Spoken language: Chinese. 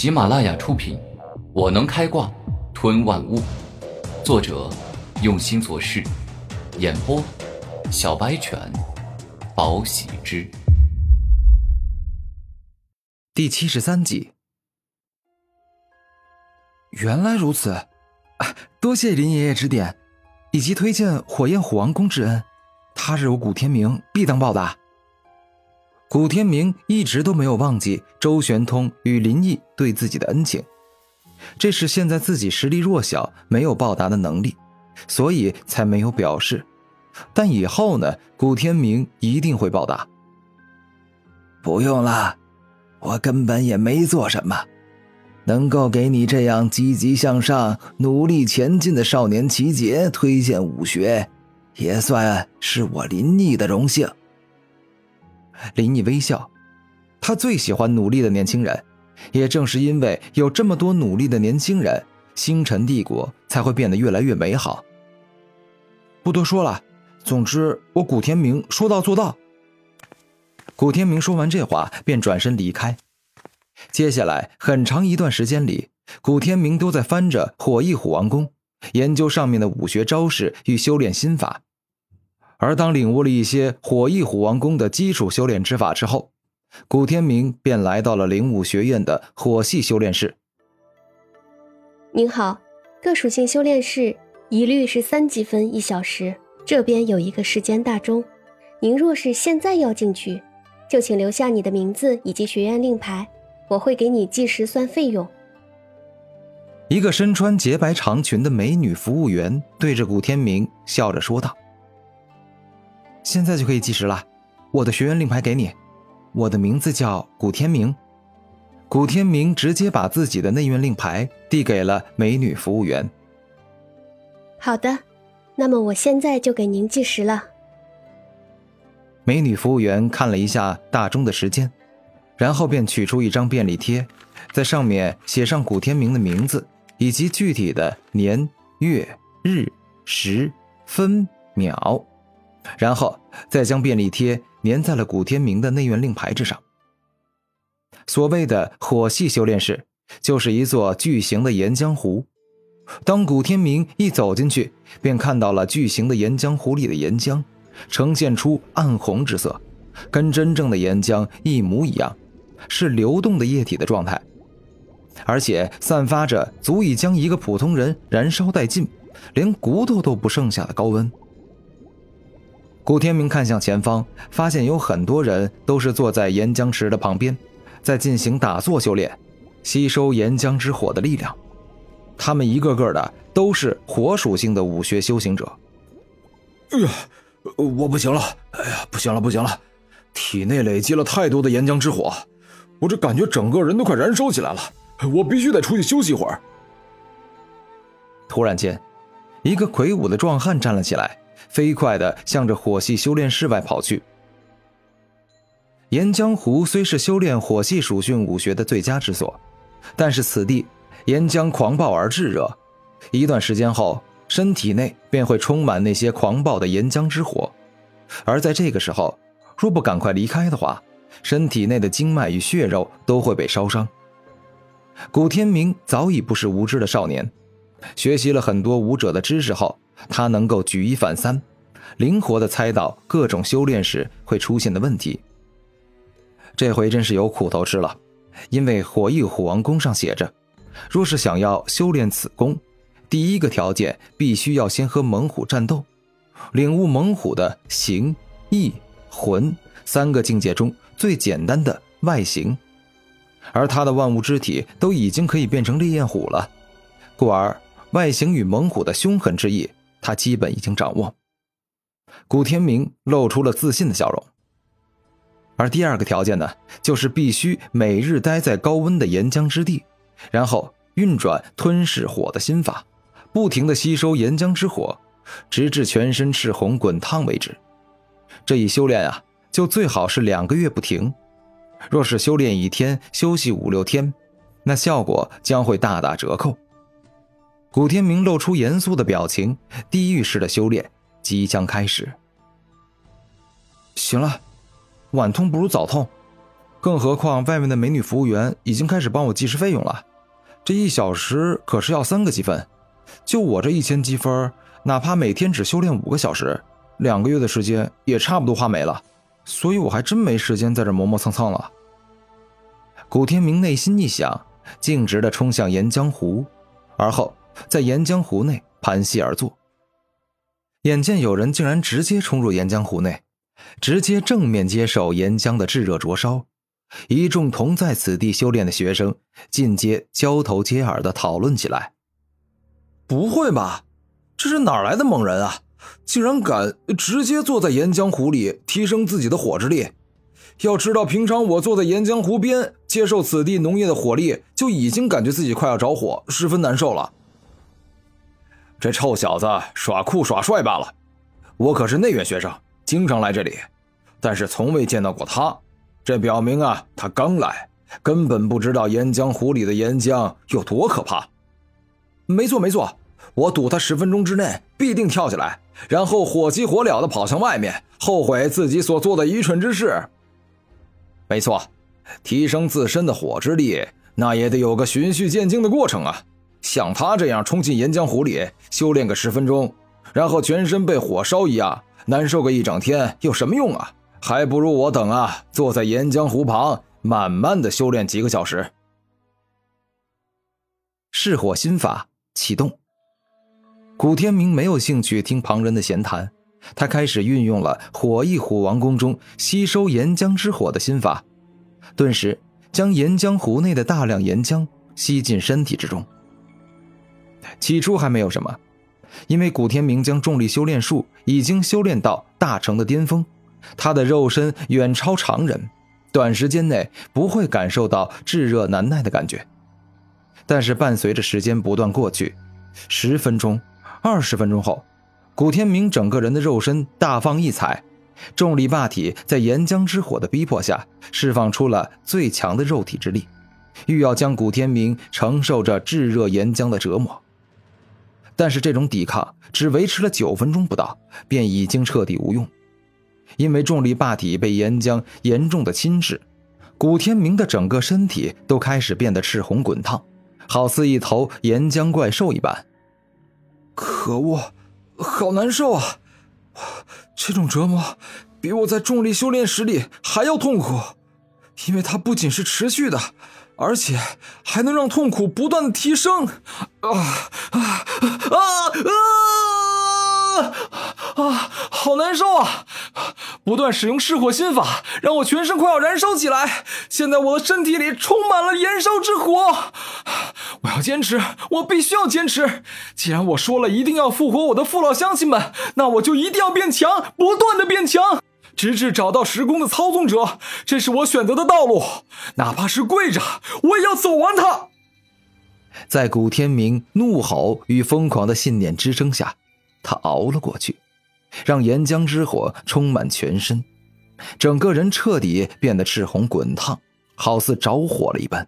喜马拉雅出品，《我能开挂吞万物》，作者用心做事，演播小白犬，宝喜之，第七十三集。原来如此，多谢林爷爷指点，以及推荐火焰虎王宫之恩，他日有古天明必当报答。古天明一直都没有忘记周玄通与林毅对自己的恩情，这是现在自己实力弱小，没有报答的能力，所以才没有表示。但以后呢，古天明一定会报答。不用了，我根本也没做什么，能够给你这样积极向上、努力前进的少年奇杰推荐武学，也算是我林毅的荣幸。林毅微笑，他最喜欢努力的年轻人，也正是因为有这么多努力的年轻人，星辰帝国才会变得越来越美好。不多说了，总之我古天明说到做到。古天明说完这话，便转身离开。接下来很长一段时间里，古天明都在翻着火翼虎王宫，研究上面的武学招式与修炼心法。而当领悟了一些火翼虎王功的基础修炼之法之后，古天明便来到了灵武学院的火系修炼室。您好，各属性修炼室一律是三积分一小时，这边有一个时间大钟。您若是现在要进去，就请留下你的名字以及学院令牌，我会给你计时算费用。一个身穿洁白长裙的美女服务员对着古天明笑着说道。现在就可以计时了，我的学员令牌给你，我的名字叫古天明。古天明直接把自己的内院令牌递给了美女服务员。好的，那么我现在就给您计时了。美女服务员看了一下大钟的时间，然后便取出一张便利贴，在上面写上古天明的名字以及具体的年月日时分秒。然后再将便利贴粘在了古天明的内院令牌之上。所谓的火系修炼室，就是一座巨型的岩浆湖。当古天明一走进去，便看到了巨型的岩浆湖里的岩浆，呈现出暗红之色，跟真正的岩浆一模一样，是流动的液体的状态，而且散发着足以将一个普通人燃烧殆尽，连骨头都不剩下的高温。古天明看向前方，发现有很多人都是坐在岩浆池的旁边，在进行打坐修炼，吸收岩浆之火的力量。他们一个个的都是火属性的武学修行者。哎呀，我不行了！哎呀，不行了，不行了！体内累积了太多的岩浆之火，我这感觉整个人都快燃烧起来了。我必须得出去休息一会儿。突然间，一个魁梧的壮汉站了起来。飞快地向着火系修炼室外跑去。岩浆湖虽是修炼火系属性武学的最佳之所，但是此地岩浆狂暴而炙热，一段时间后，身体内便会充满那些狂暴的岩浆之火。而在这个时候，若不赶快离开的话，身体内的经脉与血肉都会被烧伤。古天明早已不是无知的少年，学习了很多武者的知识后。他能够举一反三，灵活地猜到各种修炼时会出现的问题。这回真是有苦头吃了，因为火翼虎王宫上写着，若是想要修炼此功，第一个条件必须要先和猛虎战斗，领悟猛虎的形、意、魂三个境界中最简单的外形。而他的万物之体都已经可以变成烈焰虎了，故而外形与猛虎的凶狠之意。他基本已经掌握。古天明露出了自信的笑容。而第二个条件呢，就是必须每日待在高温的岩浆之地，然后运转吞噬火的心法，不停的吸收岩浆之火，直至全身赤红滚烫为止。这一修炼啊，就最好是两个月不停。若是修炼一天，休息五六天，那效果将会大打折扣。古天明露出严肃的表情，地狱式的修炼即将开始。行了，晚痛不如早痛，更何况外面的美女服务员已经开始帮我计时费用了，这一小时可是要三个积分，就我这一千积分，哪怕每天只修炼五个小时，两个月的时间也差不多花没了，所以我还真没时间在这磨磨蹭蹭了。古天明内心一想，径直的冲向岩浆湖，而后在岩浆湖内盘膝而坐。眼见有人竟然直接冲入岩浆湖内，直接正面接受岩浆的炙热灼烧，一众同在此地修炼的学生尽皆交头接耳的讨论起来。不会吧，这是哪来的猛人啊？竟然敢直接坐在岩浆湖里提升自己的火之力？要知道，平常我坐在岩浆湖边接受此地浓液的火力，就已经感觉自己快要着火，十分难受了。这臭小子耍酷耍帅罢了，我可是内院学生，经常来这里，但是从未见到过他。这表明啊，他刚来，根本不知道岩浆湖里的岩浆有多可怕。没错没错，我赌他十分钟之内必定跳起来，然后火急火燎的跑向外面，后悔自己所做的愚蠢之事。没错，提升自身的火之力，那也得有个循序渐进的过程啊。像他这样冲进岩浆湖里修炼个十分钟，然后全身被火烧一样难受个一整天，有什么用啊？还不如我等啊，坐在岩浆湖旁慢慢的修炼几个小时。噬火心法启动。古天明没有兴趣听旁人的闲谈，他开始运用了火翼虎王宫中吸收岩浆之火的心法，顿时将岩浆湖内的大量岩浆吸进身体之中。起初还没有什么，因为古天明将重力修炼术已经修炼到大成的巅峰，他的肉身远超常人，短时间内不会感受到炙热难耐的感觉。但是伴随着时间不断过去，十分钟、二十分钟后，古天明整个人的肉身大放异彩，重力霸体在岩浆之火的逼迫下，释放出了最强的肉体之力，欲要将古天明承受着炙热岩浆的折磨。但是这种抵抗只维持了九分钟不到，便已经彻底无用，因为重力霸体被岩浆严重的侵蚀，古天明的整个身体都开始变得赤红滚烫，好似一头岩浆怪兽一般。可恶，好难受啊！这种折磨比我在重力修炼时里还要痛苦，因为它不仅是持续的。而且还能让痛苦不断的提升，啊啊啊啊啊！好难受啊！不断使用噬火心法，让我全身快要燃烧起来。现在我的身体里充满了燃烧之火，我要坚持，我必须要坚持。既然我说了一定要复活我的父老乡亲们，那我就一定要变强，不断的变强。直至找到时空的操纵者，这是我选择的道路，哪怕是跪着，我也要走完它。在古天明怒吼与疯狂的信念支撑下，他熬了过去，让岩浆之火充满全身，整个人彻底变得赤红滚烫，好似着火了一般。